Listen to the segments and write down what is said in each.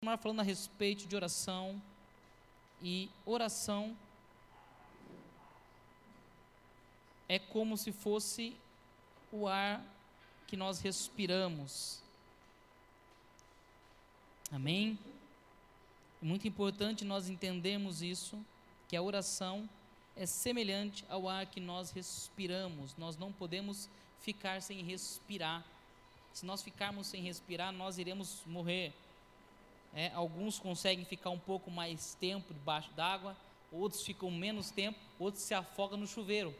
continuar falando a respeito de oração. E oração é como se fosse o ar que nós respiramos. Amém? É muito importante nós entendermos isso, que a oração é semelhante ao ar que nós respiramos. Nós não podemos ficar sem respirar. Se nós ficarmos sem respirar, nós iremos morrer. É, alguns conseguem ficar um pouco mais tempo debaixo d'água, outros ficam menos tempo, outros se afogam no chuveiro.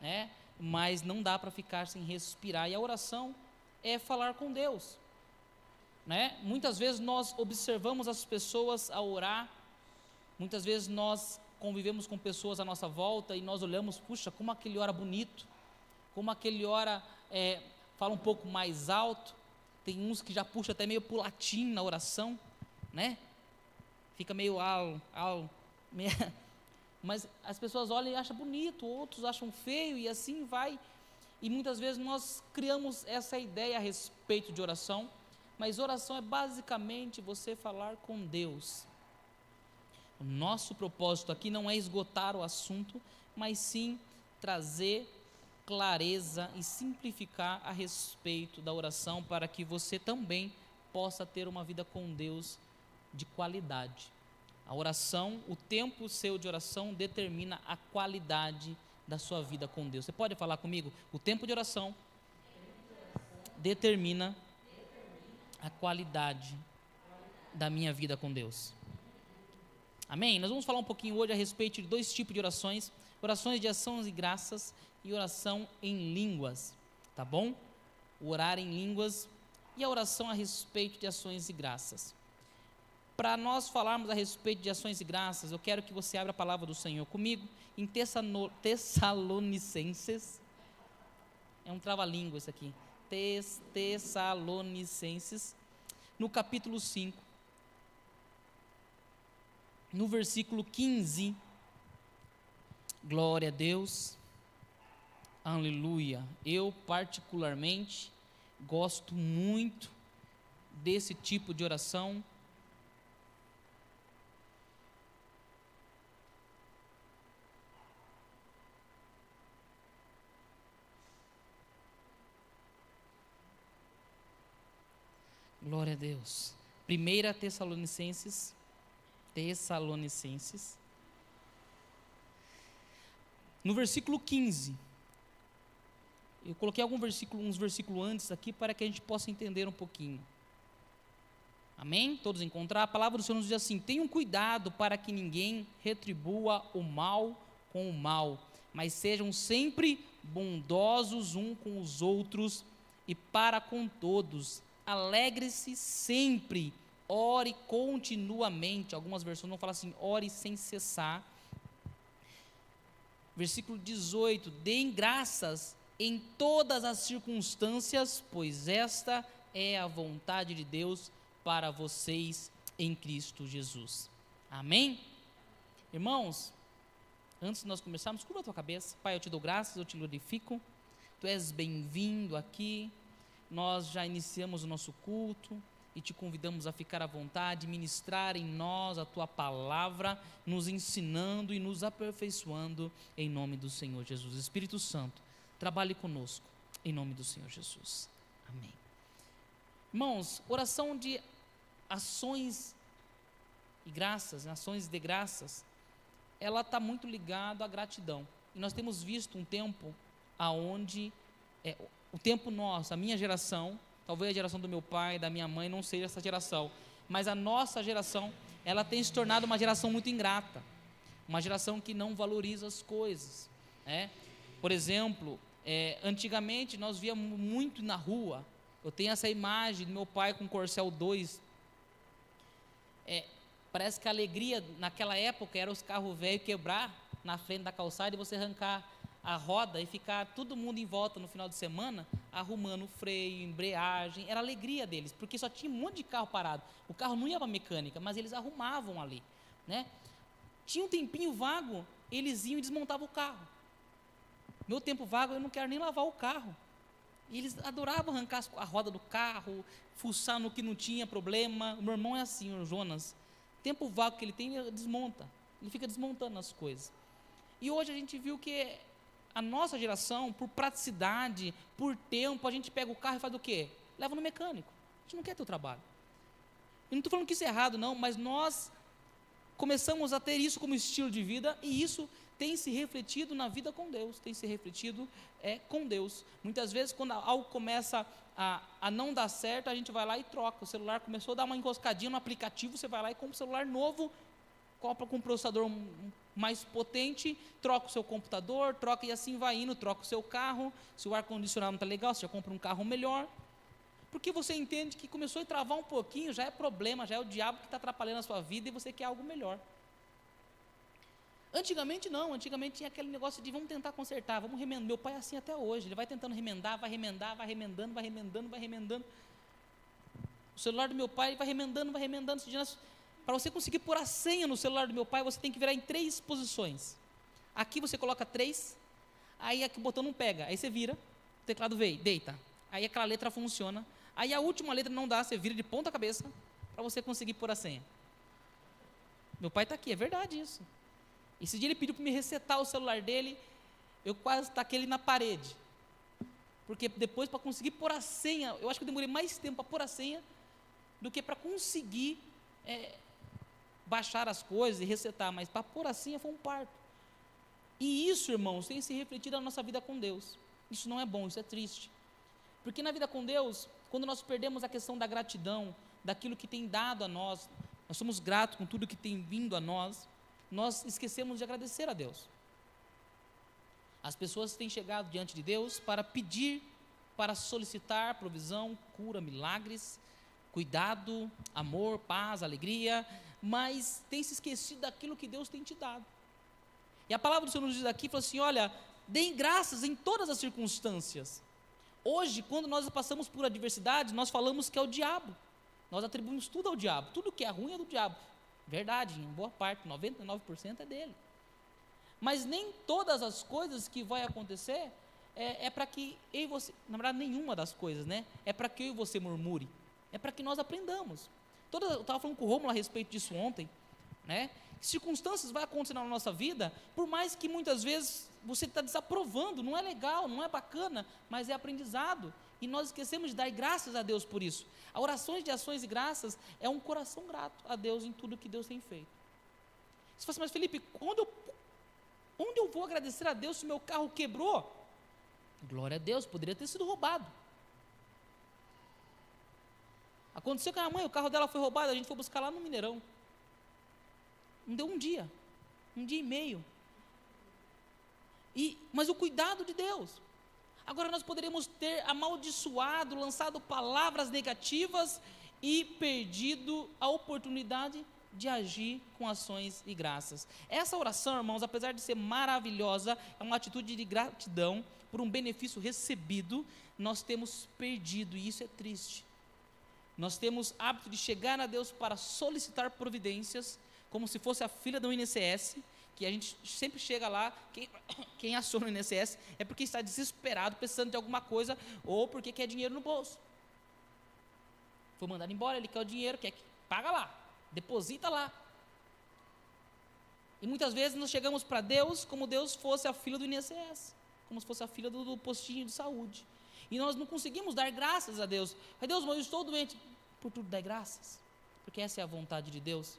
Né? Mas não dá para ficar sem respirar. E a oração é falar com Deus. Né? Muitas vezes nós observamos as pessoas a orar, muitas vezes nós convivemos com pessoas à nossa volta e nós olhamos, puxa, como aquele ora bonito, como aquele ora é, fala um pouco mais alto. Tem uns que já puxa até meio pro latim na oração, né? Fica meio al, al, mas as pessoas olham e acham bonito, outros acham feio e assim vai. E muitas vezes nós criamos essa ideia a respeito de oração, mas oração é basicamente você falar com Deus. O nosso propósito aqui não é esgotar o assunto, mas sim trazer clareza e simplificar a respeito da oração para que você também possa ter uma vida com Deus de qualidade. A oração, o tempo seu de oração determina a qualidade da sua vida com Deus. Você pode falar comigo? O tempo de oração determina a qualidade da minha vida com Deus. Amém? Nós vamos falar um pouquinho hoje a respeito de dois tipos de orações: orações de ações e graças e oração em línguas. Tá bom? O orar em línguas e a oração a respeito de ações e graças. Para nós falarmos a respeito de ações e graças, eu quero que você abra a palavra do Senhor comigo em Tessalonicenses. É um trava-língua isso aqui. Tessalonicenses, no capítulo 5, no versículo 15. Glória a Deus. Aleluia. Eu, particularmente, gosto muito desse tipo de oração. Glória a Deus. Primeira Tessalonicenses, Tessalonicenses. No versículo 15. Eu coloquei algum versículo, uns versículos antes aqui para que a gente possa entender um pouquinho. Amém? Todos encontrar? A palavra do Senhor nos diz assim: tenham cuidado para que ninguém retribua o mal com o mal, mas sejam sempre bondosos um com os outros e para com todos. Alegre-se sempre, ore continuamente. Algumas versões não falam assim, ore sem cessar. Versículo 18: deem graças em todas as circunstâncias, pois esta é a vontade de Deus para vocês em Cristo Jesus. Amém? Irmãos, antes de nós começarmos, curva a tua cabeça. Pai, eu te dou graças, eu te glorifico. Tu és bem-vindo aqui. Nós já iniciamos o nosso culto e te convidamos a ficar à vontade, ministrar em nós a tua palavra, nos ensinando e nos aperfeiçoando em nome do Senhor Jesus. Espírito Santo, Trabalhe conosco, em nome do Senhor Jesus. Amém. Irmãos, oração de ações e graças, ações de graças, ela está muito ligada à gratidão. E nós temos visto um tempo aonde é, o tempo nosso, a minha geração, talvez a geração do meu pai, da minha mãe, não seja essa geração, mas a nossa geração, ela tem se tornado uma geração muito ingrata, uma geração que não valoriza as coisas. É? Por exemplo, é, antigamente nós víamos muito na rua. Eu tenho essa imagem do meu pai com Corcel 2. É, parece que a alegria naquela época era os carros velhos quebrar na frente da calçada e você arrancar a roda e ficar todo mundo em volta no final de semana arrumando freio, embreagem. Era a alegria deles, porque só tinha um monte de carro parado. O carro não ia para mecânica, mas eles arrumavam ali. Né? Tinha um tempinho vago, eles iam e desmontavam o carro. Meu tempo vago, eu não quero nem lavar o carro. E eles adoravam arrancar a roda do carro, fuçar no que não tinha problema. O meu irmão é assim, o Jonas. Tempo vago que ele tem, ele desmonta. Ele fica desmontando as coisas. E hoje a gente viu que a nossa geração, por praticidade, por tempo, a gente pega o carro e faz o quê? Leva no mecânico. A gente não quer ter o trabalho. Eu não estou falando que isso é errado, não, mas nós começamos a ter isso como estilo de vida e isso tem se refletido na vida com Deus, tem se refletido é, com Deus. Muitas vezes, quando algo começa a, a não dar certo, a gente vai lá e troca. O celular começou a dar uma enroscadinha no aplicativo, você vai lá e compra um celular novo, compra com um processador mais potente, troca o seu computador, troca e assim vai indo, troca o seu carro. Se o ar-condicionado não está legal, você já compra um carro melhor. Porque você entende que começou a travar um pouquinho, já é problema, já é o diabo que está atrapalhando a sua vida e você quer algo melhor. Antigamente não, antigamente tinha aquele negócio de vamos tentar consertar, vamos remendar. Meu pai é assim até hoje, ele vai tentando remendar, vai remendar, vai remendando, vai remendando, vai remendando. O celular do meu pai vai remendando, vai remendando. Para você conseguir pôr a senha no celular do meu pai, você tem que virar em três posições. Aqui você coloca três, aí aqui o botão não pega, aí você vira, o teclado veio, deita. Aí aquela letra funciona. Aí a última letra não dá, você vira de ponta cabeça para você conseguir pôr a senha. Meu pai está aqui, é verdade isso. Esse dia ele pediu para me resetar o celular dele, eu quase taquei ele na parede. Porque depois, para conseguir pôr a senha, eu acho que eu demorei mais tempo para pôr a senha do que para conseguir é, baixar as coisas e resetar. Mas para pôr a senha foi um parto. E isso, irmãos, tem se refletido na nossa vida com Deus. Isso não é bom, isso é triste. Porque na vida com Deus, quando nós perdemos a questão da gratidão, daquilo que tem dado a nós, nós somos gratos com tudo que tem vindo a nós, nós esquecemos de agradecer a Deus. As pessoas têm chegado diante de Deus para pedir, para solicitar provisão, cura, milagres, cuidado, amor, paz, alegria, mas tem se esquecido daquilo que Deus tem te dado. E a palavra do Senhor nos diz aqui, fala assim: olha, deem graças em todas as circunstâncias. Hoje, quando nós passamos por adversidade, nós falamos que é o diabo. Nós atribuímos tudo ao diabo. Tudo que é ruim é do diabo. Verdade, em boa parte, 99% é dele. Mas nem todas as coisas que vai acontecer é, é para que eu e você, na verdade, nenhuma das coisas, né? É para que eu e você murmure. É para que nós aprendamos. Toda, eu estava falando com o Romulo a respeito disso ontem, né? Circunstâncias vão acontecer na nossa vida, por mais que muitas vezes você está desaprovando, não é legal, não é bacana, mas é aprendizado. E nós esquecemos de dar graças a Deus por isso. A orações de ações e graças é um coração grato a Deus em tudo que Deus tem feito. Você fala assim, mas Felipe, onde eu, onde eu vou agradecer a Deus se meu carro quebrou? Glória a Deus, poderia ter sido roubado. Aconteceu com a mãe, o carro dela foi roubado, a gente foi buscar lá no Mineirão. Não deu um dia, um dia e meio. E, mas o cuidado de Deus. Agora nós poderíamos ter amaldiçoado, lançado palavras negativas e perdido a oportunidade de agir com ações e graças. Essa oração, irmãos, apesar de ser maravilhosa, é uma atitude de gratidão por um benefício recebido, nós temos perdido e isso é triste. Nós temos hábito de chegar a Deus para solicitar providências, como se fosse a filha do INSS, que a gente sempre chega lá, quem, quem aciona o INSS é porque está desesperado, precisando de alguma coisa, ou porque quer dinheiro no bolso. Foi mandado embora, ele quer o dinheiro, quer que paga lá, deposita lá. E muitas vezes nós chegamos para Deus como Deus fosse a filha do INSS, como se fosse a filha do, do postinho de saúde. E nós não conseguimos dar graças a Deus. Mas Deus, mas eu estou doente. Por tudo dai graças. Porque essa é a vontade de Deus.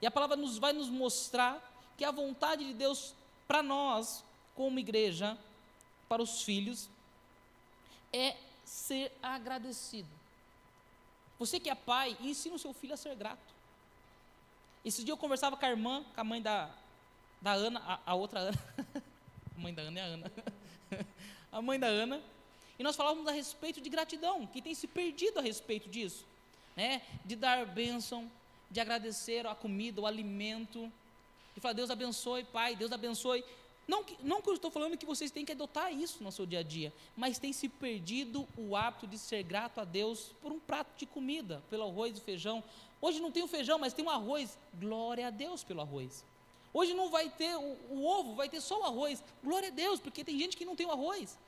E a palavra nos vai nos mostrar que a vontade de Deus para nós, como igreja, para os filhos, é ser agradecido. Você que é pai, ensina o seu filho a ser grato. Esse dia eu conversava com a irmã, com a mãe da, da Ana, a, a outra Ana. a mãe da Ana é a Ana. a mãe da Ana. E nós falávamos a respeito de gratidão, que tem se perdido a respeito disso. Né? De dar bênção, de agradecer a comida, o alimento e falar, Deus abençoe, Pai, Deus abençoe. Não que, não que eu estou falando que vocês têm que adotar isso no seu dia a dia, mas tem se perdido o hábito de ser grato a Deus por um prato de comida, pelo arroz e feijão. Hoje não tem o feijão, mas tem o arroz. Glória a Deus pelo arroz. Hoje não vai ter o, o ovo, vai ter só o arroz. Glória a Deus, porque tem gente que não tem o arroz.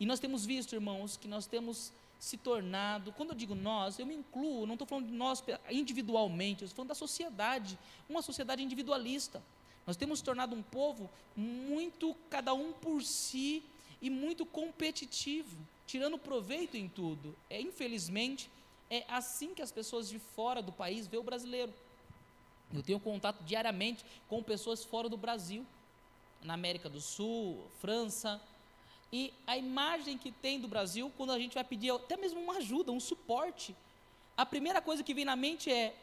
E nós temos visto, irmãos, que nós temos se tornado, quando eu digo nós, eu me incluo, não estou falando de nós individualmente, estou falando da sociedade, uma sociedade individualista. Nós temos tornado um povo muito cada um por si e muito competitivo, tirando proveito em tudo. É infelizmente é assim que as pessoas de fora do país vê o brasileiro. Eu tenho contato diariamente com pessoas fora do Brasil, na América do Sul, França, e a imagem que tem do Brasil, quando a gente vai pedir até mesmo uma ajuda, um suporte, a primeira coisa que vem na mente é: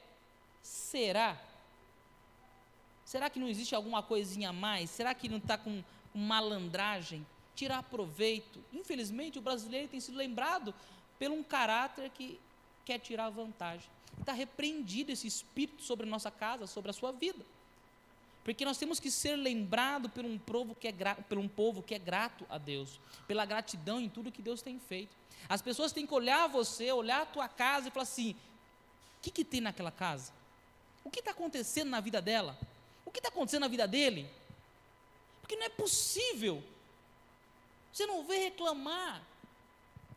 será? Será que não existe alguma coisinha a mais? Será que não está com malandragem? Tirar proveito? Infelizmente, o brasileiro tem sido lembrado por um caráter que quer tirar vantagem. Está repreendido esse espírito sobre a nossa casa, sobre a sua vida. Porque nós temos que ser lembrados por um povo que é por um povo que é grato a Deus, pela gratidão em tudo que Deus tem feito. As pessoas têm que olhar você, olhar a tua casa e falar assim: o que, que tem naquela casa? O que está acontecendo na vida dela? O que está acontecendo na vida dele? Porque não é possível. Você não vê reclamar.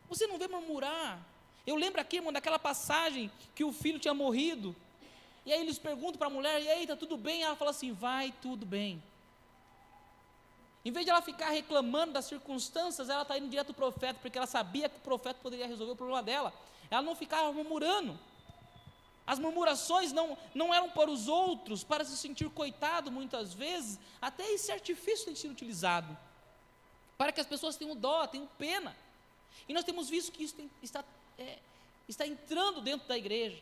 Você não vê murmurar. Eu lembro aqui, irmão, daquela passagem que o filho tinha morrido. E aí eles perguntam para a mulher, e aí, está tudo bem? Ela fala assim, vai tudo bem. Em vez de ela ficar reclamando das circunstâncias, ela está indo direto para o profeta, porque ela sabia que o profeta poderia resolver o problema dela. Ela não ficava murmurando. As murmurações não, não eram para os outros, para se sentir coitado muitas vezes, até esse artifício tem sido utilizado, para que as pessoas tenham dó, tenham pena. E nós temos visto que isso tem, está, é, está entrando dentro da igreja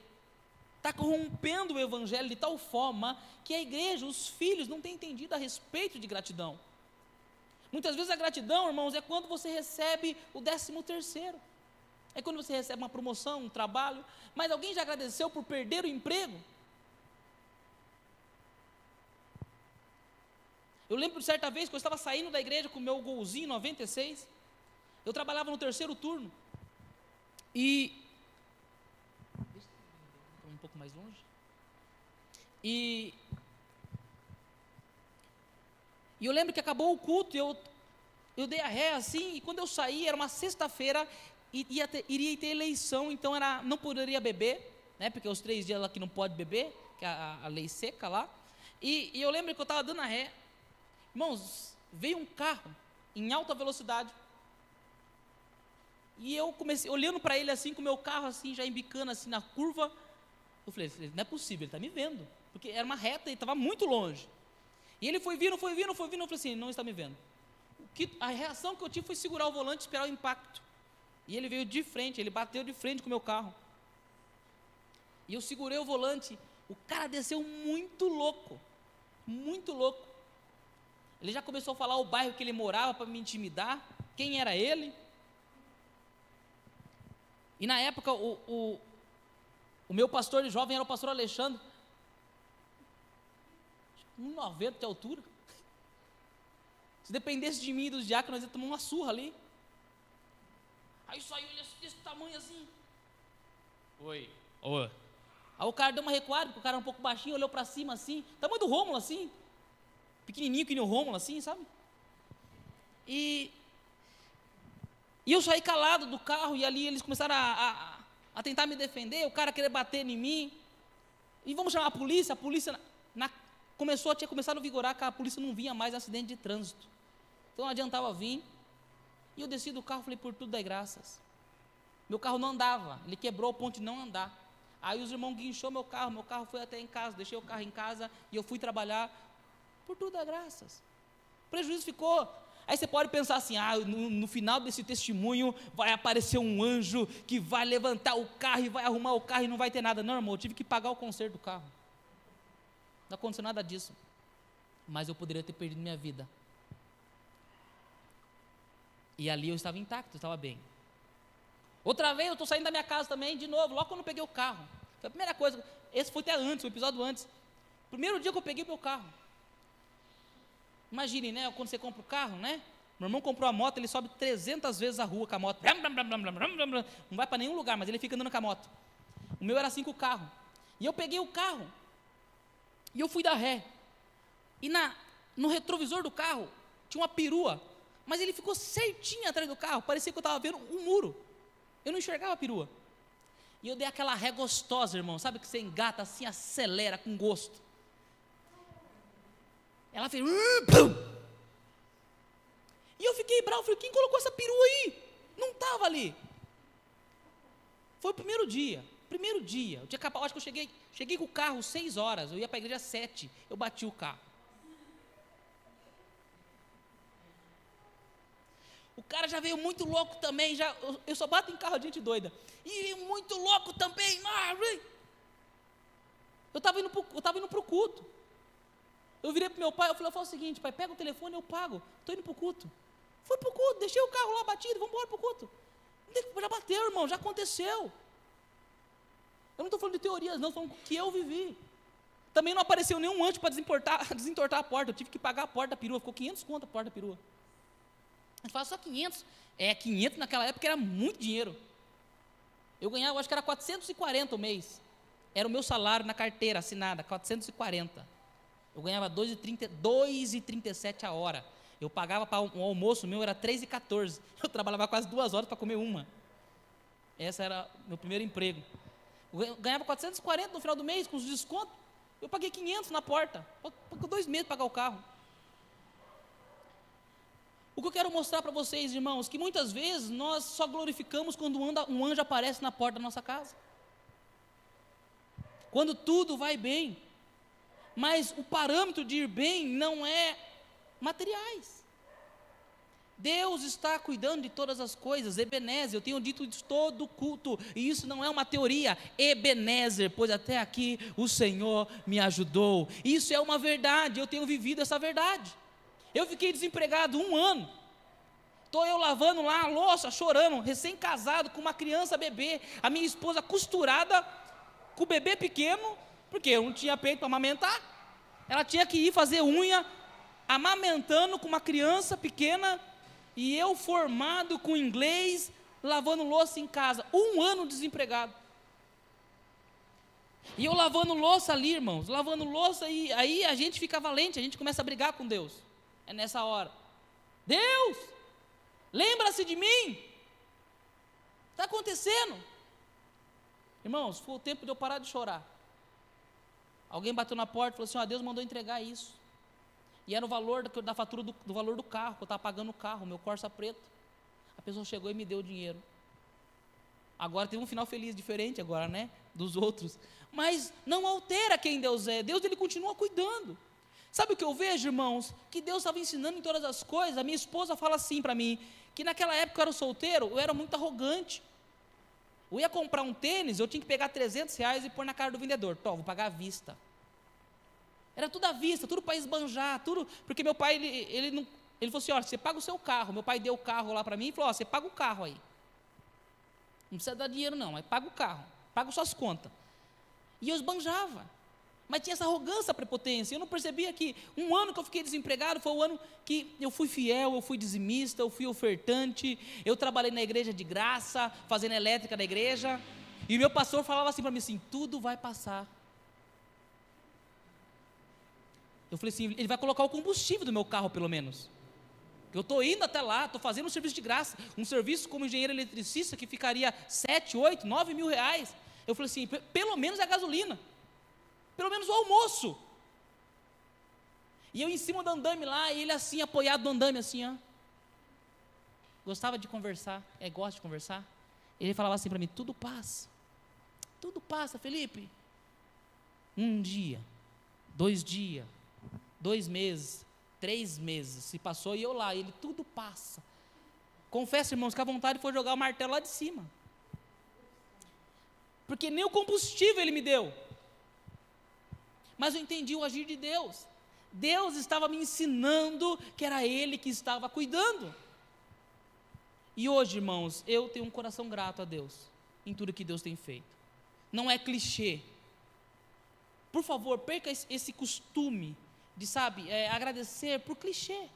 está corrompendo o evangelho de tal forma que a igreja, os filhos, não têm entendido a respeito de gratidão. Muitas vezes a gratidão, irmãos, é quando você recebe o décimo terceiro. É quando você recebe uma promoção, um trabalho. Mas alguém já agradeceu por perder o emprego? Eu lembro de certa vez que eu estava saindo da igreja com o meu golzinho 96. Eu trabalhava no terceiro turno. E mais longe. E, e eu lembro que acabou o culto, eu, eu dei a ré assim, e quando eu saí, era uma sexta-feira, ia ter, iria ter eleição, então era, não poderia beber, né, porque os três dias lá que não pode beber, que é a, a lei seca lá. E, e eu lembro que eu estava dando a ré. Irmãos, veio um carro em alta velocidade. E eu comecei olhando para ele assim, com o meu carro assim, já embicando assim na curva. Eu falei, não é possível, ele está me vendo. Porque era uma reta e estava muito longe. E ele foi vindo, foi vindo, foi vindo. Eu falei assim, não está me vendo. Que, a reação que eu tive foi segurar o volante e esperar o impacto. E ele veio de frente, ele bateu de frente com o meu carro. E eu segurei o volante. O cara desceu muito louco. Muito louco. Ele já começou a falar o bairro que ele morava para me intimidar. Quem era ele? E na época, o, o, o meu pastor de jovem era o pastor Alexandre. 1,90 de altura. Se dependesse de mim e dos diáconos, ia tomar uma surra ali. Aí saiu ele desse tamanho assim. Oi. Oi. Aí o cara deu uma recuada, porque o cara era um pouco baixinho, olhou para cima assim. Tamanho do Rômulo assim. Pequenininho que nem o Rômulo assim, sabe? E, e eu saí calado do carro e ali eles começaram a, a a tentar me defender, o cara querer bater em mim. E vamos chamar a polícia, a polícia na, na, começou, tinha começado a vigorar que a polícia não vinha mais acidente de trânsito. Então não adiantava vir. E eu desci do carro, falei, por tudo dai graças. Meu carro não andava, ele quebrou o ponto de não andar. Aí os irmãos guinchou meu carro, meu carro foi até em casa, deixei o carro em casa e eu fui trabalhar. Por tudo dai graças. O prejuízo ficou Aí você pode pensar assim: ah, no, no, final desse testemunho vai aparecer um anjo que vai levantar o carro e vai arrumar o carro e não vai ter nada. Não, irmão, eu tive que pagar o conserto do carro. Não aconteceu nada disso. Mas eu poderia ter perdido minha vida. E ali eu estava intacto, eu estava bem. Outra vez eu estou saindo da minha casa também, de novo, logo quando eu peguei o carro. Foi a primeira coisa. Esse foi até antes, o episódio antes. Primeiro dia que eu peguei meu carro. Imagine, né? Quando você compra o carro, né? Meu irmão comprou a moto, ele sobe 300 vezes a rua com a moto. Não vai para nenhum lugar, mas ele fica andando com a moto. O meu era assim com o carro. E eu peguei o carro. E eu fui dar ré. E na, no retrovisor do carro tinha uma perua. mas ele ficou certinho atrás do carro, parecia que eu estava vendo um muro. Eu não enxergava a perua. E eu dei aquela ré gostosa, irmão, sabe que você engata assim, acelera com gosto. Ela fez. E eu fiquei bravo, falei, quem colocou essa perua aí? Não estava ali. Foi o primeiro dia. Primeiro dia. O dia capaz, acho que eu cheguei, cheguei com o carro seis horas. Eu ia para a igreja às sete. Eu bati o carro. O cara já veio muito louco também. Já, eu, eu só bato em carro de gente doida. E muito louco também. Eu estava indo para o culto. Eu virei para meu pai, eu falei, eu falo o seguinte, pai, pega o telefone, eu pago. Estou indo para o culto. Fui para o culto, deixei o carro lá batido, vamos embora para o culto. Já bateu, irmão, já aconteceu. Eu não estou falando de teorias, não, estou falando que eu vivi. Também não apareceu nenhum antes para desentortar a porta. Eu tive que pagar a porta da perua, ficou 500 conto a porta da perua. Gente fala só 500. É, 500 naquela época era muito dinheiro. Eu ganhava, acho que era 440 o mês. Era o meu salário na carteira assinada, 440. Eu ganhava 2,37 a hora. Eu pagava para um almoço meu, era 3,14. Eu trabalhava quase duas horas para comer uma. Esse era meu primeiro emprego. Eu ganhava 440 no final do mês, com os descontos. Eu paguei 500 na porta. Ficou dois meses para pagar o carro. O que eu quero mostrar para vocês, irmãos, que muitas vezes nós só glorificamos quando um anjo aparece na porta da nossa casa. Quando tudo vai bem. Mas o parâmetro de ir bem não é materiais. Deus está cuidando de todas as coisas, Ebenezer, eu tenho dito isso todo culto, e isso não é uma teoria, Ebenezer, pois até aqui o Senhor me ajudou. Isso é uma verdade, eu tenho vivido essa verdade. Eu fiquei desempregado um ano. Estou eu lavando lá a louça, chorando, recém-casado, com uma criança bebê, a minha esposa costurada, com o bebê pequeno, porque eu não tinha peito para amamentar. Ela tinha que ir fazer unha, amamentando com uma criança pequena, e eu formado com inglês, lavando louça em casa, um ano desempregado. E eu lavando louça ali, irmãos, lavando louça, e aí a gente fica valente, a gente começa a brigar com Deus. É nessa hora. Deus, lembra-se de mim. Está acontecendo. Irmãos, foi o tempo de eu parar de chorar. Alguém bateu na porta e falou assim: ó, Deus mandou entregar isso. E era o valor da, fatura do, do, valor do carro, que eu estava pagando o carro, meu Corsa preto. A pessoa chegou e me deu o dinheiro. Agora tem um final feliz, diferente agora, né? Dos outros. Mas não altera quem Deus é. Deus ele continua cuidando. Sabe o que eu vejo, irmãos? Que Deus estava ensinando em todas as coisas. A minha esposa fala assim para mim, que naquela época eu era solteiro, eu era muito arrogante. Eu ia comprar um tênis, eu tinha que pegar 300 reais e pôr na cara do vendedor. Tó, vou pagar à vista. Era tudo à vista, tudo para esbanjar, tudo. Porque meu pai, ele, ele, não, ele falou assim: olha, você paga o seu carro. Meu pai deu o carro lá para mim e falou: ó, você paga o carro aí. Não precisa dar dinheiro, não, mas paga o carro, paga suas contas. E eu esbanjava. Mas tinha essa arrogância, prepotência. Eu não percebia que um ano que eu fiquei desempregado foi o ano que eu fui fiel, eu fui dizimista, eu fui ofertante, eu trabalhei na igreja de graça, fazendo elétrica da igreja. E meu pastor falava assim para mim assim: tudo vai passar. Eu falei assim, ele vai colocar o combustível do meu carro, pelo menos. Eu estou indo até lá, estou fazendo um serviço de graça, um serviço como engenheiro eletricista que ficaria 7, 8, 9 mil reais. Eu falei assim, pelo menos a gasolina, pelo menos o almoço. E eu em cima do andame lá, e ele assim, apoiado no andame, assim, ó. Gostava de conversar, é, gosta de conversar. Ele falava assim para mim: tudo passa, tudo passa, Felipe. Um dia, dois dias, dois meses, três meses, se passou e eu lá, ele tudo passa. Confesso, irmãos, que a vontade foi jogar o martelo lá de cima. Porque nem o combustível ele me deu. Mas eu entendi o agir de Deus. Deus estava me ensinando que era Ele que estava cuidando. E hoje, irmãos, eu tenho um coração grato a Deus em tudo que Deus tem feito. Não é clichê. Por favor, perca esse costume de, sabe, é, agradecer por clichê.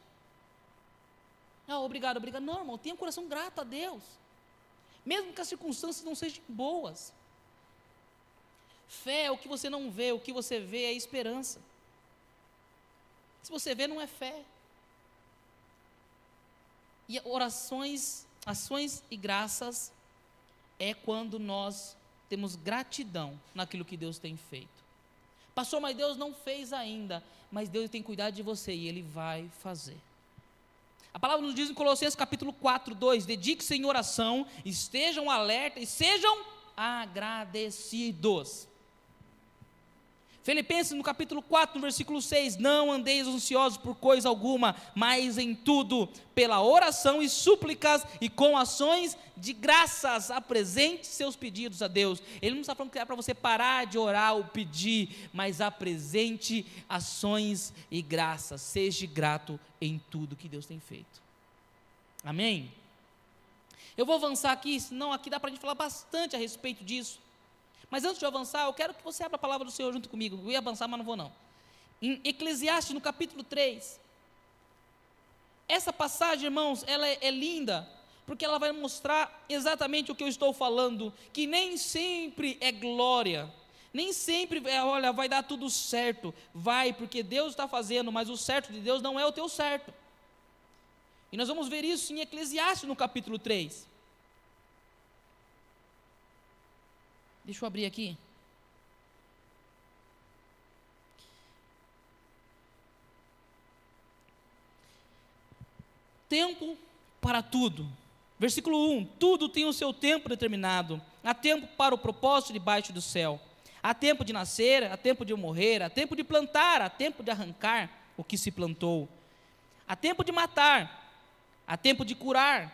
Ah, obrigado, obrigado. Não, irmão, tenha um coração grato a Deus. Mesmo que as circunstâncias não sejam boas. Fé é o que você não vê, o que você vê é esperança. Se você vê, não é fé. E orações, ações e graças é quando nós temos gratidão naquilo que Deus tem feito. Pastor, mas Deus não fez ainda, mas Deus tem cuidado de você e Ele vai fazer. A palavra nos diz em Colossenses capítulo 4, 2: dedique-se em oração, estejam alerta e sejam agradecidos. Filipenses no capítulo 4, no versículo 6, não andeis ansiosos por coisa alguma, mas em tudo, pela oração e súplicas e com ações de graças, apresente seus pedidos a Deus. Ele não está falando que é para você parar de orar ou pedir, mas apresente ações e graças, seja grato em tudo que Deus tem feito. Amém? Eu vou avançar aqui, senão aqui dá para a gente falar bastante a respeito disso. Mas antes de eu avançar, eu quero que você abra a palavra do Senhor junto comigo. Eu ia avançar, mas não vou não. Em Eclesiastes, no capítulo 3. Essa passagem, irmãos, ela é, é linda, porque ela vai mostrar exatamente o que eu estou falando, que nem sempre é glória, nem sempre é, olha, vai dar tudo certo, vai, porque Deus está fazendo, mas o certo de Deus não é o teu certo. E nós vamos ver isso em Eclesiastes no capítulo 3. Deixa eu abrir aqui. Tempo para tudo. Versículo 1: Tudo tem o seu tempo determinado. Há tempo para o propósito debaixo do céu. Há tempo de nascer, há tempo de morrer, há tempo de plantar, há tempo de arrancar o que se plantou. Há tempo de matar, há tempo de curar,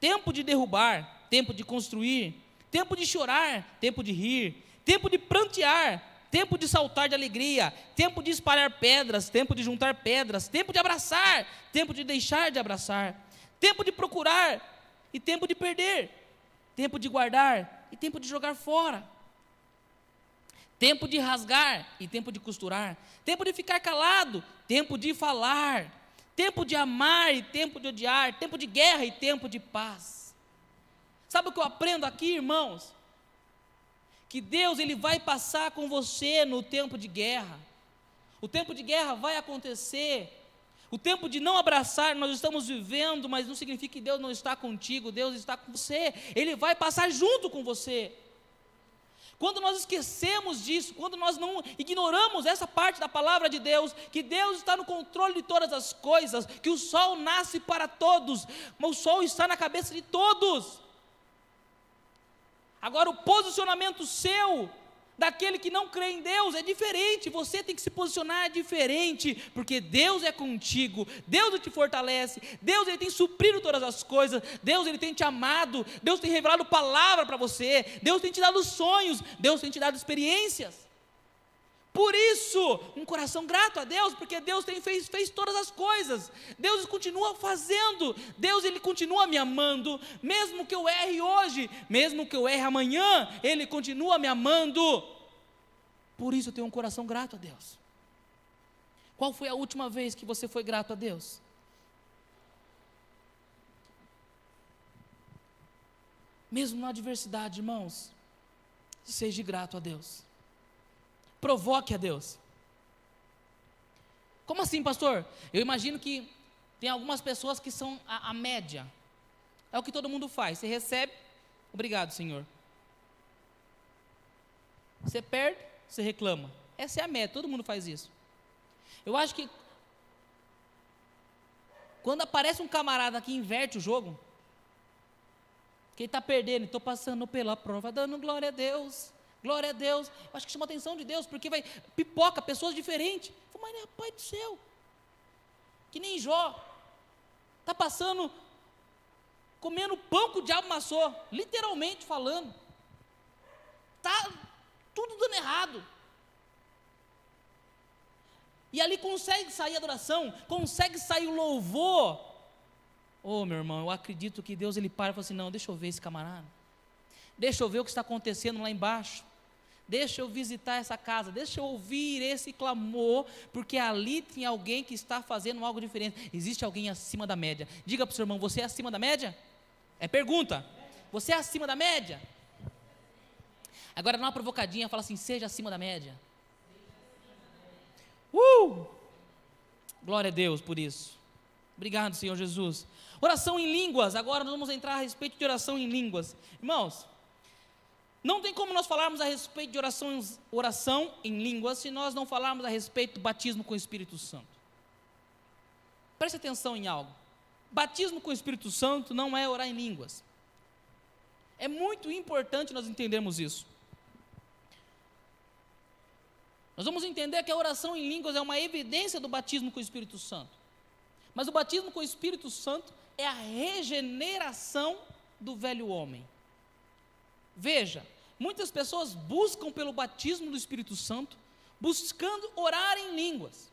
tempo de derrubar, tempo de construir, tempo de chorar, tempo de rir, tempo de prantear, tempo de saltar de alegria, tempo de espalhar pedras, tempo de juntar pedras, tempo de abraçar, tempo de deixar de abraçar, tempo de procurar e tempo de perder, tempo de guardar e tempo de jogar fora. Tempo de rasgar e tempo de costurar, tempo de ficar calado, tempo de falar, tempo de amar e tempo de odiar, tempo de guerra e tempo de paz. Sabe o que eu aprendo aqui, irmãos? Que Deus ele vai passar com você no tempo de guerra. O tempo de guerra vai acontecer. O tempo de não abraçar, nós estamos vivendo, mas não significa que Deus não está contigo, Deus está com você. Ele vai passar junto com você. Quando nós esquecemos disso, quando nós não ignoramos essa parte da palavra de Deus, que Deus está no controle de todas as coisas, que o sol nasce para todos, mas o sol está na cabeça de todos. Agora, o posicionamento seu, daquele que não crê em Deus, é diferente. Você tem que se posicionar diferente, porque Deus é contigo, Deus te fortalece, Deus ele tem suprido todas as coisas, Deus ele tem te amado, Deus tem revelado palavra para você, Deus tem te dado sonhos, Deus tem te dado experiências. Por isso, um coração grato a Deus, porque Deus tem fez, fez todas as coisas. Deus continua fazendo. Deus ele continua me amando, mesmo que eu erre hoje, mesmo que eu erre amanhã, ele continua me amando. Por isso eu tenho um coração grato a Deus. Qual foi a última vez que você foi grato a Deus? Mesmo na adversidade, irmãos, seja grato a Deus provoque a Deus. Como assim, pastor? Eu imagino que tem algumas pessoas que são a, a média. É o que todo mundo faz. Você recebe, obrigado, Senhor. Você perde, você reclama. Essa é a média, todo mundo faz isso. Eu acho que quando aparece um camarada que inverte o jogo, quem está perdendo, estou passando pela prova, dando glória a Deus. Glória a Deus. Eu acho que chama a atenção de Deus, porque vai pipoca pessoas diferentes. Mas, né, Pai do céu. Que nem Jó. Está passando, comendo pão que o diabo amassou. Literalmente falando. Está tudo dando errado. E ali consegue sair a adoração, consegue sair o louvor. Oh, meu irmão, eu acredito que Deus ele para e fala assim: não, deixa eu ver esse camarada. Deixa eu ver o que está acontecendo lá embaixo. Deixa eu visitar essa casa, deixa eu ouvir esse clamor, porque ali tem alguém que está fazendo algo diferente. Existe alguém acima da média. Diga para o seu irmão: você é acima da média? É pergunta. Você é acima da média? Agora, numa provocadinha, fala assim: seja acima da média. Uh! Glória a Deus por isso. Obrigado, Senhor Jesus. Oração em línguas. Agora nós vamos entrar a respeito de oração em línguas. Irmãos, não tem como nós falarmos a respeito de oração, oração em línguas se nós não falarmos a respeito do batismo com o Espírito Santo. Preste atenção em algo. Batismo com o Espírito Santo não é orar em línguas. É muito importante nós entendermos isso. Nós vamos entender que a oração em línguas é uma evidência do batismo com o Espírito Santo. Mas o batismo com o Espírito Santo é a regeneração do velho homem. Veja, muitas pessoas buscam pelo batismo do Espírito Santo, buscando orar em línguas.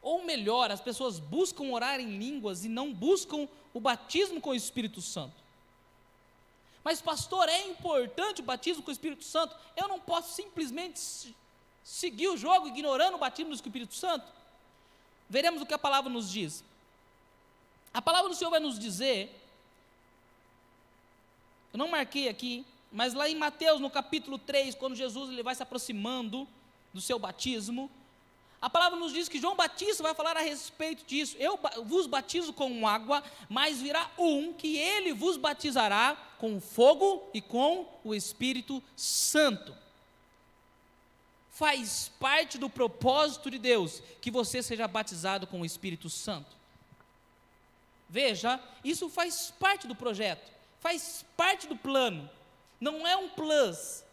Ou melhor, as pessoas buscam orar em línguas e não buscam o batismo com o Espírito Santo. Mas, pastor, é importante o batismo com o Espírito Santo? Eu não posso simplesmente seguir o jogo ignorando o batismo do Espírito Santo? Veremos o que a palavra nos diz. A palavra do Senhor vai nos dizer, eu não marquei aqui, mas lá em Mateus, no capítulo 3, quando Jesus ele vai se aproximando do seu batismo, a palavra nos diz que João Batista vai falar a respeito disso. Eu vos batizo com água, mas virá um que ele vos batizará com fogo e com o Espírito Santo. Faz parte do propósito de Deus que você seja batizado com o Espírito Santo. Veja, isso faz parte do projeto, faz parte do plano. Não é um plus.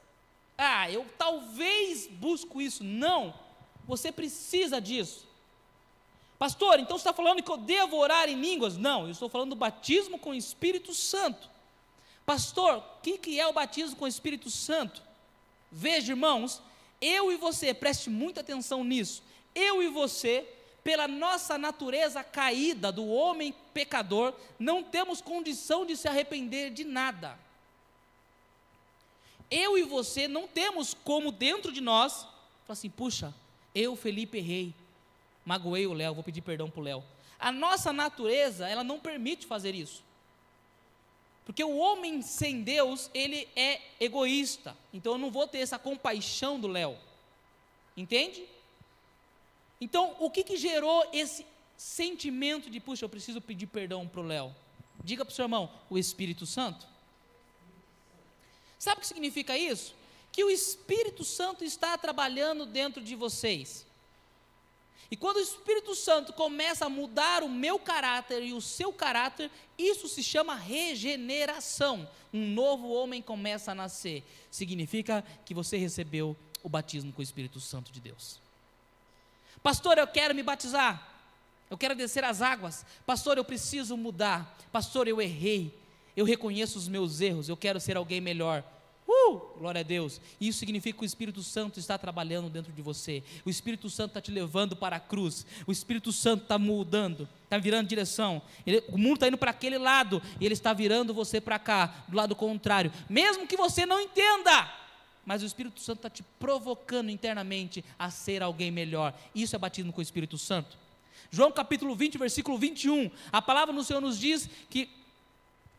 Ah, eu talvez busco isso. Não você precisa disso. Pastor, então você está falando que eu devo orar em línguas? Não, eu estou falando do batismo com o Espírito Santo. Pastor, o que, que é o batismo com o Espírito Santo? Veja, irmãos, eu e você, preste muita atenção nisso. Eu e você, pela nossa natureza caída do homem pecador, não temos condição de se arrepender de nada. Eu e você não temos como dentro de nós, falar assim, puxa, eu, Felipe, errei. Magoei o Léo, vou pedir perdão para o Léo. A nossa natureza, ela não permite fazer isso. Porque o homem sem Deus, ele é egoísta. Então eu não vou ter essa compaixão do Léo. Entende? Então, o que, que gerou esse sentimento de, puxa, eu preciso pedir perdão para o Léo? Diga para o seu irmão, o Espírito Santo. Sabe o que significa isso? que o Espírito Santo está trabalhando dentro de vocês. E quando o Espírito Santo começa a mudar o meu caráter e o seu caráter, isso se chama regeneração. Um novo homem começa a nascer. Significa que você recebeu o batismo com o Espírito Santo de Deus. Pastor, eu quero me batizar. Eu quero descer as águas. Pastor, eu preciso mudar. Pastor, eu errei. Eu reconheço os meus erros. Eu quero ser alguém melhor. Uh, glória a Deus. Isso significa que o Espírito Santo está trabalhando dentro de você. O Espírito Santo está te levando para a cruz. O Espírito Santo está mudando, está virando direção. Ele, o mundo está indo para aquele lado e ele está virando você para cá, do lado contrário. Mesmo que você não entenda, mas o Espírito Santo está te provocando internamente a ser alguém melhor. Isso é batismo com o Espírito Santo. João capítulo 20, versículo 21. A palavra do Senhor nos diz que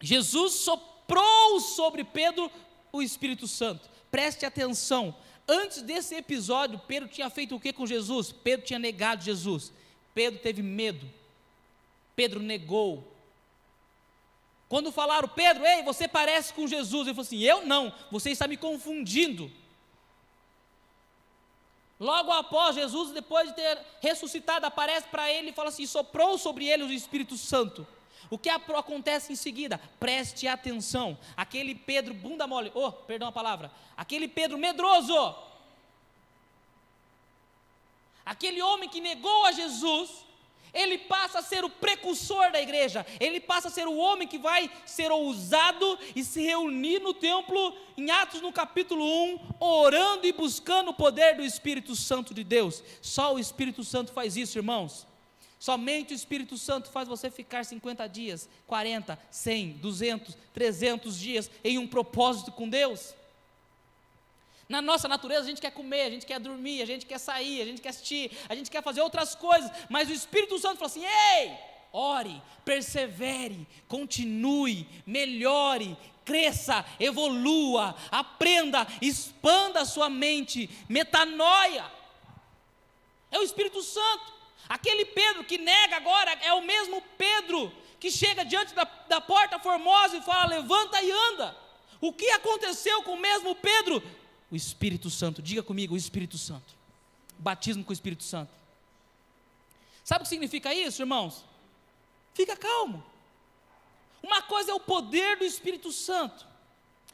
Jesus soprou sobre Pedro o Espírito Santo. Preste atenção. Antes desse episódio, Pedro tinha feito o que com Jesus? Pedro tinha negado Jesus. Pedro teve medo. Pedro negou. Quando falaram, Pedro, ei, você parece com Jesus. Ele falou assim: Eu não, você está me confundindo. Logo após Jesus, depois de ter ressuscitado, aparece para ele e fala assim: soprou sobre ele o Espírito Santo. O que acontece em seguida? Preste atenção. Aquele Pedro bunda mole, oh, perdão a palavra. Aquele Pedro medroso. Aquele homem que negou a Jesus, ele passa a ser o precursor da igreja, ele passa a ser o homem que vai ser ousado e se reunir no templo, em Atos no capítulo 1, orando e buscando o poder do Espírito Santo de Deus. Só o Espírito Santo faz isso, irmãos. Somente o Espírito Santo faz você ficar 50 dias, 40, 100, 200, 300 dias em um propósito com Deus. Na nossa natureza a gente quer comer, a gente quer dormir, a gente quer sair, a gente quer assistir, a gente quer fazer outras coisas, mas o Espírito Santo fala assim: ei, ore, persevere, continue, melhore, cresça, evolua, aprenda, expanda a sua mente, metanoia. É o Espírito Santo. Aquele Pedro que nega agora é o mesmo Pedro que chega diante da, da porta formosa e fala: levanta e anda. O que aconteceu com o mesmo Pedro? O Espírito Santo, diga comigo, o Espírito Santo. Batismo com o Espírito Santo. Sabe o que significa isso, irmãos? Fica calmo. Uma coisa é o poder do Espírito Santo,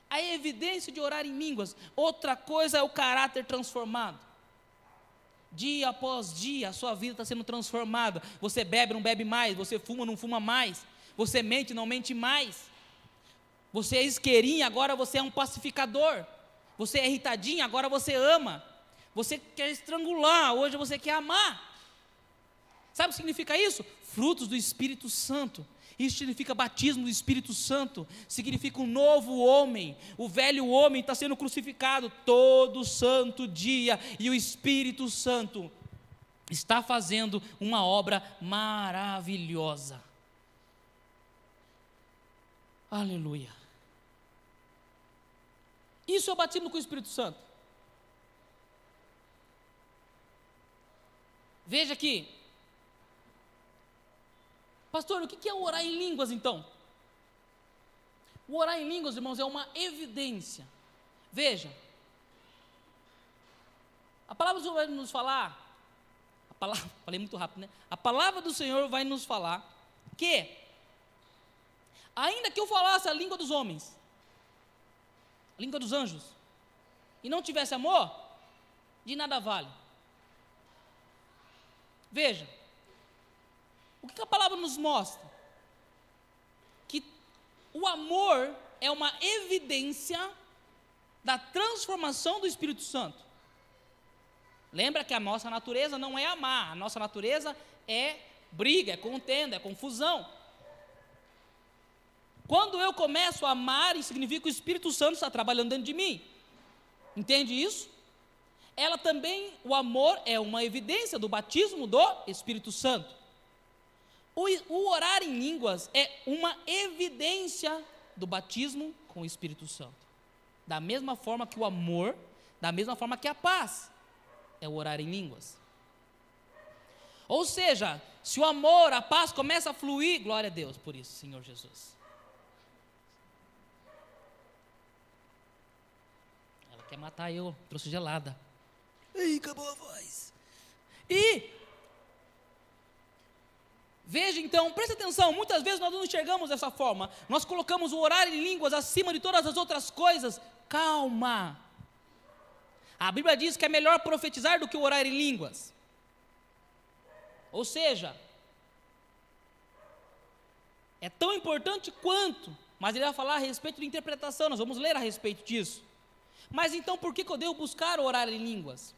a evidência de orar em línguas, outra coisa é o caráter transformado. Dia após dia, a sua vida está sendo transformada. Você bebe, não bebe mais. Você fuma, não fuma mais. Você mente, não mente mais. Você é isqueirinho, agora você é um pacificador. Você é irritadinho, agora você ama. Você quer estrangular, hoje você quer amar. Sabe o que significa isso? Frutos do Espírito Santo. Isso significa batismo do Espírito Santo, significa um novo homem. O velho homem está sendo crucificado todo santo dia, e o Espírito Santo está fazendo uma obra maravilhosa. Aleluia. Isso é o batismo com o Espírito Santo. Veja aqui, Pastor, o que é orar em línguas então? O orar em línguas, irmãos, é uma evidência. Veja, a palavra do Senhor vai nos falar, a palavra, falei muito rápido, né? A palavra do Senhor vai nos falar que, ainda que eu falasse a língua dos homens, língua dos anjos, e não tivesse amor, de nada vale. Veja, o que a palavra nos mostra? Que o amor é uma evidência da transformação do Espírito Santo. Lembra que a nossa natureza não é amar, a nossa natureza é briga, é contenda, é confusão. Quando eu começo a amar, significa que o Espírito Santo está trabalhando dentro de mim. Entende isso? Ela também, o amor é uma evidência do batismo do Espírito Santo. O, o orar em línguas é uma evidência do batismo com o Espírito Santo. Da mesma forma que o amor, da mesma forma que a paz, é o orar em línguas. Ou seja, se o amor, a paz começa a fluir, glória a Deus por isso, Senhor Jesus. Ela quer matar eu, trouxe gelada. Ei, acabou a voz. E Veja então, preste atenção, muitas vezes nós não enxergamos dessa forma. Nós colocamos o orar em línguas acima de todas as outras coisas. Calma. A Bíblia diz que é melhor profetizar do que orar em línguas. Ou seja, é tão importante quanto, mas ele vai falar a respeito de interpretação, nós vamos ler a respeito disso. Mas então por que, que eu devo buscar orar em línguas?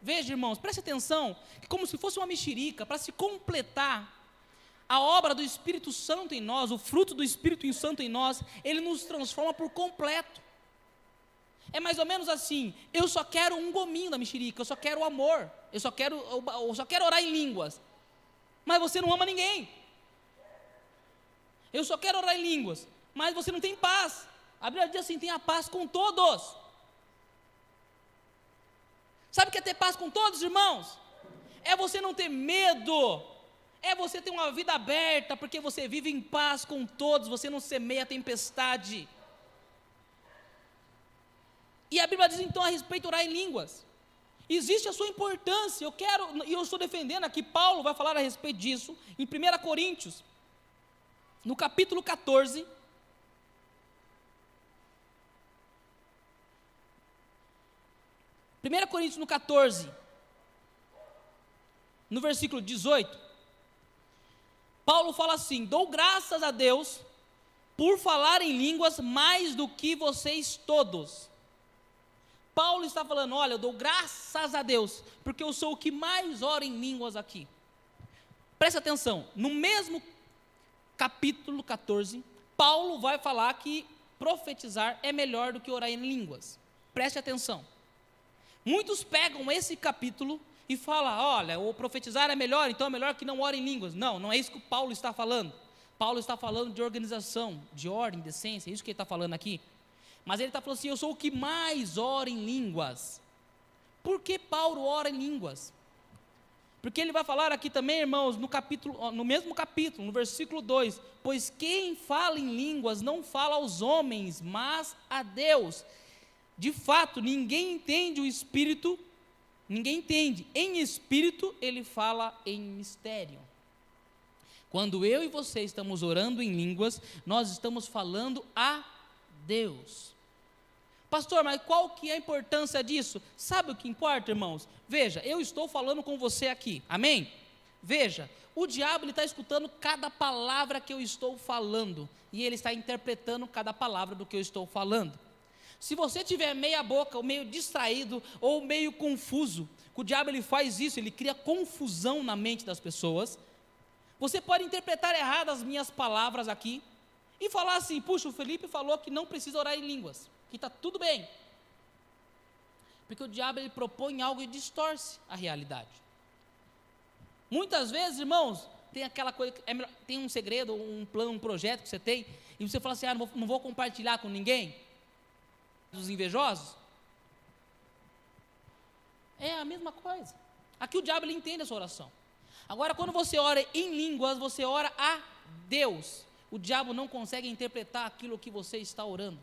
Veja, irmãos, preste atenção, que como se fosse uma mexerica, para se completar a obra do Espírito Santo em nós, o fruto do Espírito Santo em nós, ele nos transforma por completo. É mais ou menos assim: eu só quero um gominho da mexerica, eu só quero o amor, eu só quero, eu só quero orar em línguas. Mas você não ama ninguém. Eu só quero orar em línguas, mas você não tem paz. A Bíblia diz assim: tenha paz com todos. Sabe o que é ter paz com todos, irmãos? É você não ter medo, é você ter uma vida aberta, porque você vive em paz com todos, você não semeia tempestade. E a Bíblia diz então a respeito de orar em línguas. Existe a sua importância, eu quero, e eu estou defendendo aqui, Paulo vai falar a respeito disso, em 1 Coríntios, no capítulo 14, 1 Coríntios no 14, no versículo 18, Paulo fala assim: Dou graças a Deus por falar em línguas mais do que vocês todos. Paulo está falando: Olha, eu dou graças a Deus, porque eu sou o que mais ora em línguas aqui. Presta atenção, no mesmo capítulo 14, Paulo vai falar que profetizar é melhor do que orar em línguas. Preste atenção. Muitos pegam esse capítulo e falam: olha, o profetizar é melhor, então é melhor que não ore em línguas. Não, não é isso que Paulo está falando. Paulo está falando de organização, de ordem, decência, é isso que ele está falando aqui. Mas ele está falando assim: eu sou o que mais ora em línguas. Por que Paulo ora em línguas? Porque ele vai falar aqui também, irmãos, no capítulo, no mesmo capítulo, no versículo 2: Pois quem fala em línguas não fala aos homens, mas a Deus. De fato, ninguém entende o espírito, ninguém entende. Em espírito ele fala em mistério. Quando eu e você estamos orando em línguas, nós estamos falando a Deus. Pastor, mas qual que é a importância disso? Sabe o que importa, irmãos? Veja, eu estou falando com você aqui, amém? Veja, o diabo está escutando cada palavra que eu estou falando e ele está interpretando cada palavra do que eu estou falando. Se você tiver meia boca, ou meio distraído, ou meio confuso, o diabo ele faz isso, ele cria confusão na mente das pessoas. Você pode interpretar errado as minhas palavras aqui e falar assim: puxa, o Felipe falou que não precisa orar em línguas que está tudo bem. Porque o diabo ele propõe algo e distorce a realidade. Muitas vezes, irmãos, tem aquela coisa, é melhor, tem um segredo, um plano, um projeto que você tem, e você fala assim: ah, não vou, não vou compartilhar com ninguém. Dos invejosos. É a mesma coisa. Aqui o diabo ele entende a sua oração. Agora, quando você ora em línguas, você ora a Deus. O diabo não consegue interpretar aquilo que você está orando.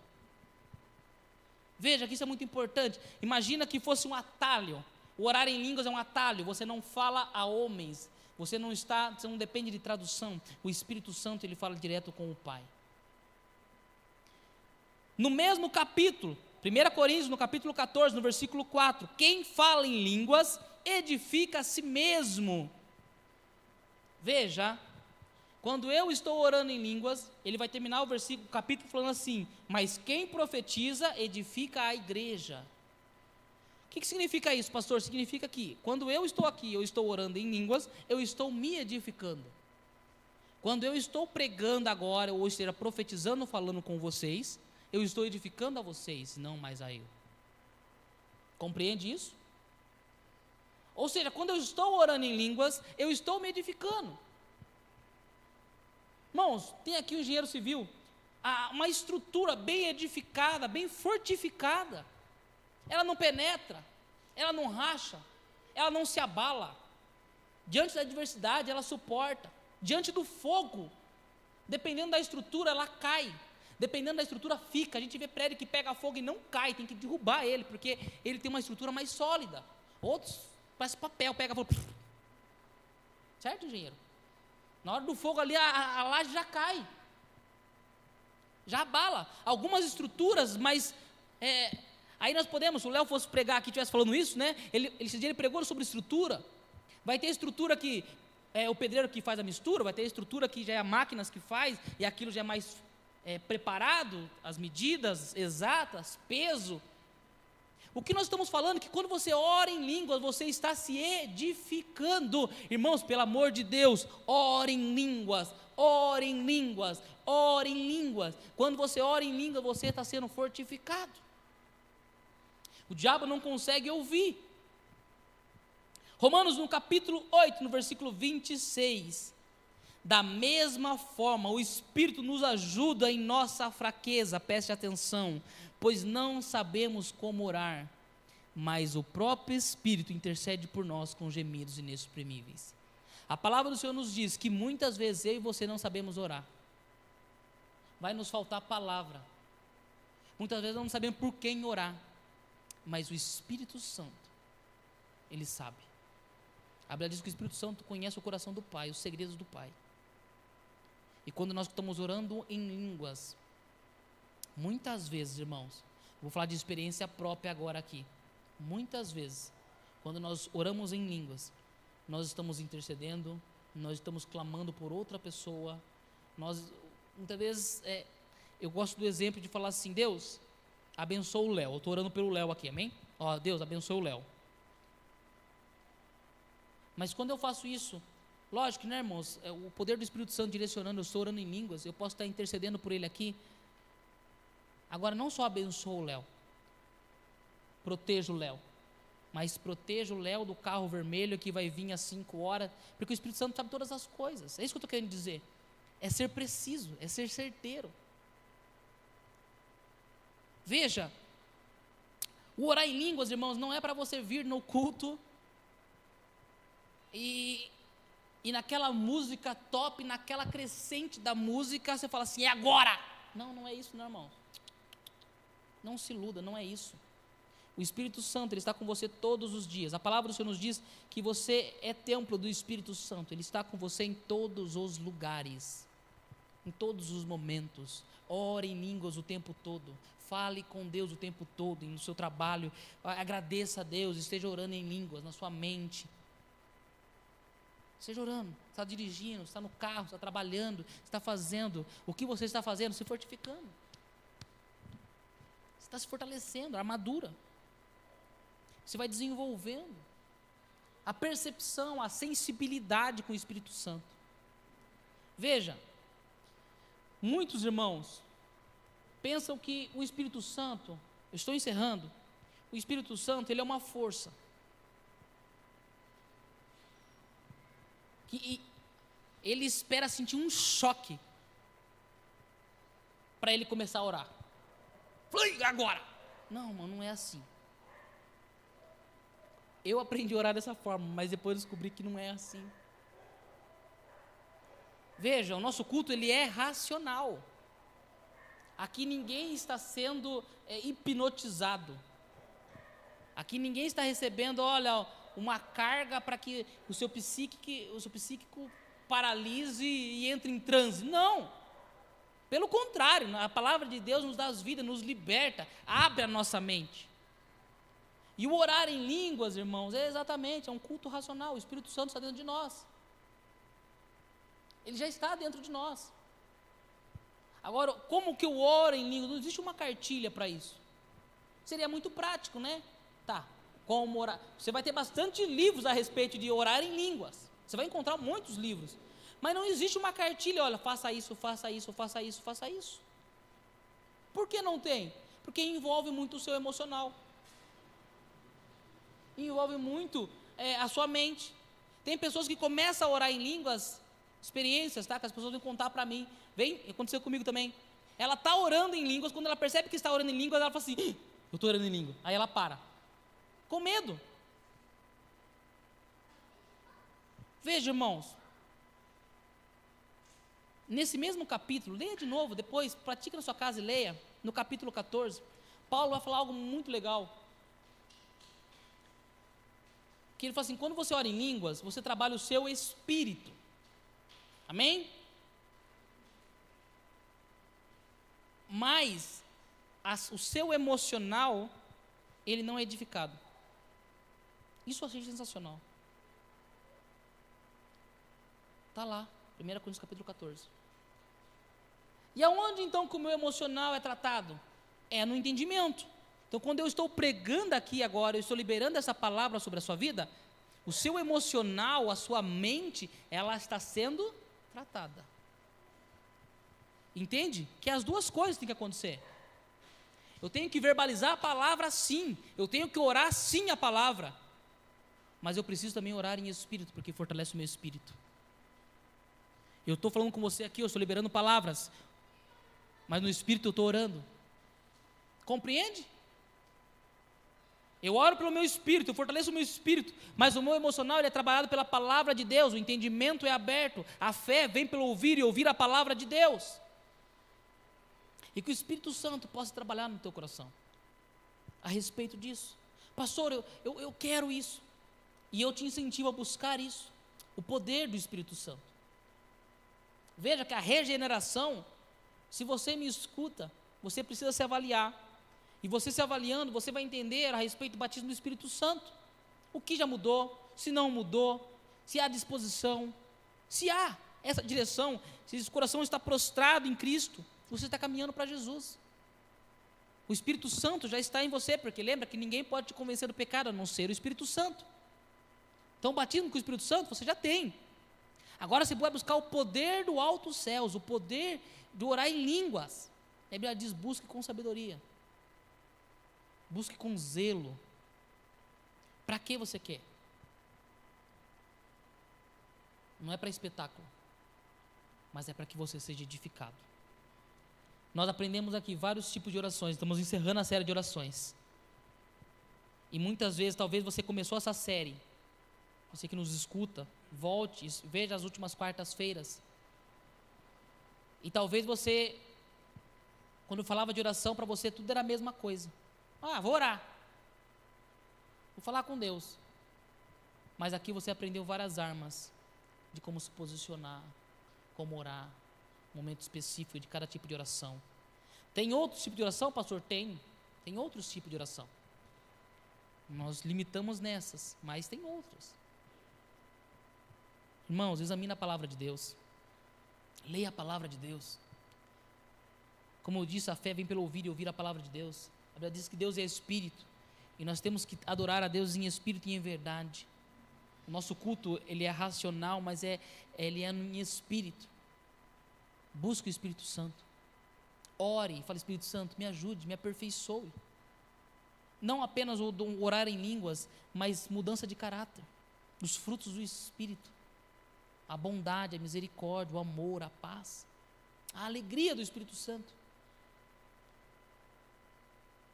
Veja que isso é muito importante. Imagina que fosse um atalho. O orar em línguas é um atalho. Você não fala a homens. Você não está, você não depende de tradução. O Espírito Santo ele fala direto com o Pai. No mesmo capítulo, 1 Coríntios, no capítulo 14, no versículo 4, quem fala em línguas edifica a si mesmo. Veja, quando eu estou orando em línguas, ele vai terminar o versículo, o capítulo falando assim: Mas quem profetiza edifica a igreja. O que, que significa isso, pastor? Significa que quando eu estou aqui, eu estou orando em línguas, eu estou me edificando. Quando eu estou pregando agora, ou esteja profetizando, falando com vocês, eu estou edificando a vocês, não mais a eu. Compreende isso? Ou seja, quando eu estou orando em línguas, eu estou me edificando. Irmãos, tem aqui o engenheiro civil, uma estrutura bem edificada, bem fortificada. Ela não penetra, ela não racha, ela não se abala. Diante da adversidade, ela suporta. Diante do fogo, dependendo da estrutura, ela cai. Dependendo da estrutura, fica. A gente vê prédio que pega fogo e não cai, tem que derrubar ele, porque ele tem uma estrutura mais sólida. Outros, parece papel, pega fogo. Certo, engenheiro? Na hora do fogo ali, a, a laje já cai. Já abala. Algumas estruturas, mas é, aí nós podemos, se o Léo fosse pregar aqui, estivesse falando isso, né? Ele, esse ele pregou sobre estrutura. Vai ter estrutura que é o pedreiro que faz a mistura, vai ter estrutura que já é a máquinas que faz, e aquilo já é mais é, preparado, as medidas exatas, peso. O que nós estamos falando é que quando você ora em línguas, você está se edificando. Irmãos, pelo amor de Deus, ore em línguas, ore em línguas, ore em línguas. Quando você ora em línguas, você está sendo fortificado. O diabo não consegue ouvir. Romanos no capítulo 8, no versículo 26. Da mesma forma, o Espírito nos ajuda em nossa fraqueza, preste atenção, pois não sabemos como orar, mas o próprio Espírito intercede por nós com gemidos inexprimíveis. A palavra do Senhor nos diz que muitas vezes eu e você não sabemos orar. Vai nos faltar palavra. Muitas vezes não sabemos por quem orar. Mas o Espírito Santo, ele sabe. A Bíblia diz que o Espírito Santo conhece o coração do Pai, os segredos do Pai. E quando nós estamos orando em línguas, Muitas vezes, irmãos, vou falar de experiência própria agora aqui. Muitas vezes, quando nós oramos em línguas, nós estamos intercedendo, nós estamos clamando por outra pessoa. Nós, muitas vezes, é, eu gosto do exemplo de falar assim: Deus, abençoa o Léo. Eu estou orando pelo Léo aqui, amém? Ó, Deus, abençoa o Léo. Mas quando eu faço isso, lógico, né, irmãos? É, o poder do Espírito Santo direcionando, eu estou orando em línguas, eu posso estar intercedendo por ele aqui, Agora, não só abençoa o Léo, proteja o Léo, mas proteja o Léo do carro vermelho que vai vir às 5 horas, porque o Espírito Santo sabe todas as coisas. É isso que eu estou querendo dizer. É ser preciso, é ser certeiro. Veja, o orar em línguas, irmãos, não é para você vir no culto e, e naquela música top, naquela crescente da música, você fala assim: é agora! Não, não é isso, não, irmão. Não se iluda, não é isso. O Espírito Santo, ele está com você todos os dias. A palavra do Senhor nos diz que você é templo do Espírito Santo. Ele está com você em todos os lugares, em todos os momentos. Ore em línguas o tempo todo. Fale com Deus o tempo todo, no seu trabalho. Agradeça a Deus, esteja orando em línguas, na sua mente. Esteja orando, está dirigindo, está no carro, está trabalhando, está fazendo. O que você está fazendo? Se fortificando. Você está se fortalecendo, armadura. Você vai desenvolvendo a percepção, a sensibilidade com o Espírito Santo. Veja, muitos irmãos pensam que o Espírito Santo, eu estou encerrando, o Espírito Santo, ele é uma força. Que ele espera sentir um choque para ele começar a orar. Agora. Não, mano, não é assim. Eu aprendi a orar dessa forma, mas depois descobri que não é assim. Veja, o nosso culto ele é racional. Aqui ninguém está sendo é, hipnotizado. Aqui ninguém está recebendo, olha, uma carga para que o seu psíquico, o seu psíquico paralise e entre em transe. Não. Pelo contrário, a palavra de Deus nos dá as vidas, nos liberta, abre a nossa mente. E o orar em línguas, irmãos, é exatamente, é um culto racional. O Espírito Santo está dentro de nós. Ele já está dentro de nós. Agora, como que eu oro em línguas? Não existe uma cartilha para isso. Seria muito prático, né? Tá. Como orar? Você vai ter bastante livros a respeito de orar em línguas. Você vai encontrar muitos livros. Mas não existe uma cartilha, olha, faça isso, faça isso, faça isso, faça isso. Por que não tem? Porque envolve muito o seu emocional envolve muito é, a sua mente. Tem pessoas que começam a orar em línguas, experiências, tá? Que as pessoas vêm contar para mim. Vem, aconteceu comigo também. Ela está orando em línguas, quando ela percebe que está orando em línguas, ela fala assim: Eu estou orando em língua. Aí ela para. Com medo. Veja, irmãos. Nesse mesmo capítulo, leia de novo, depois, pratique na sua casa e leia, no capítulo 14. Paulo vai falar algo muito legal. que ele fala assim: quando você ora em línguas, você trabalha o seu espírito. Amém? Mas as, o seu emocional, ele não é edificado. Isso eu achei sensacional. Está lá, 1 Coríntios capítulo 14. E aonde então que o meu emocional é tratado? É no entendimento. Então, quando eu estou pregando aqui agora, eu estou liberando essa palavra sobre a sua vida, o seu emocional, a sua mente, ela está sendo tratada. Entende? Que as duas coisas têm que acontecer. Eu tenho que verbalizar a palavra sim, eu tenho que orar sim a palavra, mas eu preciso também orar em espírito, porque fortalece o meu espírito. Eu estou falando com você aqui, eu estou liberando palavras, mas no espírito eu estou orando. Compreende? Eu oro pelo meu espírito, eu fortaleço o meu espírito, mas o meu emocional é trabalhado pela palavra de Deus, o entendimento é aberto, a fé vem pelo ouvir e ouvir a palavra de Deus. E que o Espírito Santo possa trabalhar no teu coração a respeito disso. Pastor, eu, eu, eu quero isso. E eu te incentivo a buscar isso, o poder do Espírito Santo. Veja que a regeneração, se você me escuta, você precisa se avaliar. E você se avaliando, você vai entender a respeito do batismo do Espírito Santo. O que já mudou, se não mudou, se há disposição, se há essa direção, se o coração está prostrado em Cristo, você está caminhando para Jesus. O Espírito Santo já está em você, porque lembra que ninguém pode te convencer do pecado a não ser o Espírito Santo. Então, batismo com o Espírito Santo você já tem. Agora você vai buscar o poder do alto céus, o poder do orar em línguas. A Bíblia diz: busque com sabedoria. Busque com zelo. Para que você quer? Não é para espetáculo, mas é para que você seja edificado. Nós aprendemos aqui vários tipos de orações, estamos encerrando a série de orações. E muitas vezes, talvez você começou essa série você que nos escuta, volte, veja as últimas quartas-feiras. E talvez você, quando falava de oração para você, tudo era a mesma coisa. Ah, vou orar. Vou falar com Deus. Mas aqui você aprendeu várias armas de como se posicionar, como orar, momento específico de cada tipo de oração. Tem outro tipo de oração, pastor? Tem. Tem outros tipos de oração. Nós limitamos nessas, mas tem outras. Irmãos, examine a palavra de Deus. Leia a palavra de Deus. Como eu disse, a fé vem pelo ouvir e ouvir a palavra de Deus. A Bíblia diz que Deus é espírito. E nós temos que adorar a Deus em espírito e em verdade. O nosso culto, ele é racional, mas é, ele é em espírito. Busque o Espírito Santo. Ore, fale Espírito Santo, me ajude, me aperfeiçoe. Não apenas orar em línguas, mas mudança de caráter, os frutos do Espírito. A bondade, a misericórdia, o amor, a paz, a alegria do Espírito Santo.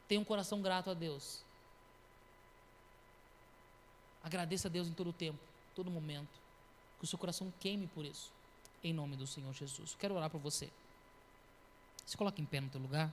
Tenha um coração grato a Deus. Agradeça a Deus em todo o tempo, todo momento. Que o seu coração queime por isso. Em nome do Senhor Jesus. Quero orar por você. Se coloque em pé no teu lugar.